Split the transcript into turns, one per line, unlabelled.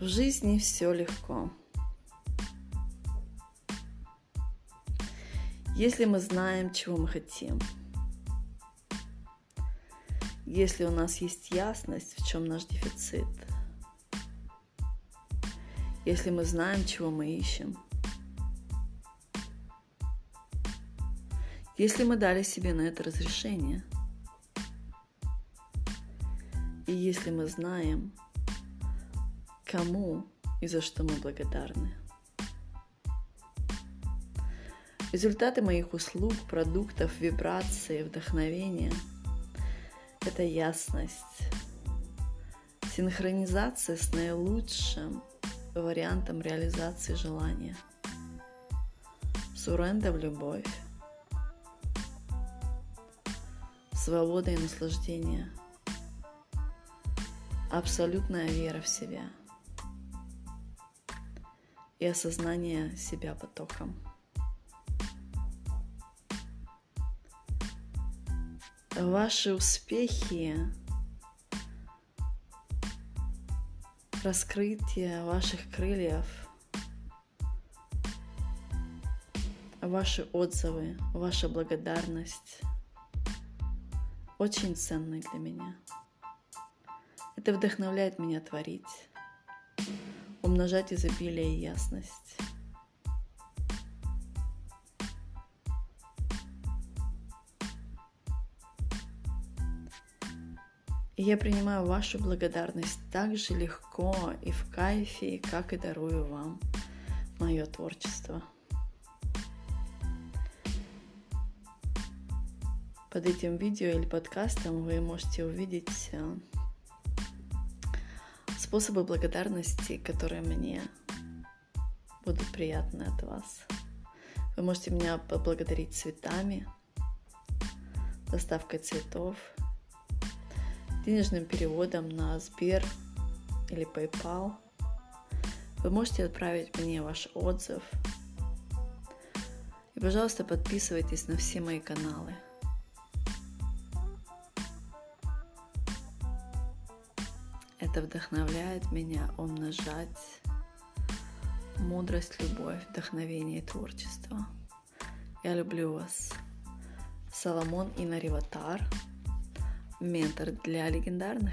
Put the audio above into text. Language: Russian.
В жизни все легко. Если мы знаем, чего мы хотим, если у нас есть ясность, в чем наш дефицит, если мы знаем, чего мы ищем, если мы дали себе на это разрешение, и если мы знаем, кому и за что мы благодарны. Результаты моих услуг, продуктов, вибрации, вдохновения – это ясность, синхронизация с наилучшим вариантом реализации желания, суренда в любовь, свобода и наслаждение, абсолютная вера в себя – и осознание себя потоком. Ваши успехи, раскрытие ваших крыльев, ваши отзывы, ваша благодарность очень ценны для меня. Это вдохновляет меня творить умножать изобилие и ясность. И я принимаю вашу благодарность так же легко и в кайфе, как и дарую вам мое творчество. Под этим видео или подкастом вы можете увидеть э, способы благодарности, которые мне будут приятны от вас. Вы можете меня поблагодарить цветами, доставкой цветов, денежным переводом на Сбер или PayPal. Вы можете отправить мне ваш отзыв. И, пожалуйста, подписывайтесь на все мои каналы – Это вдохновляет меня умножать мудрость, любовь, вдохновение и творчество. Я люблю вас. Соломон Инариватар, ментор для легендарных.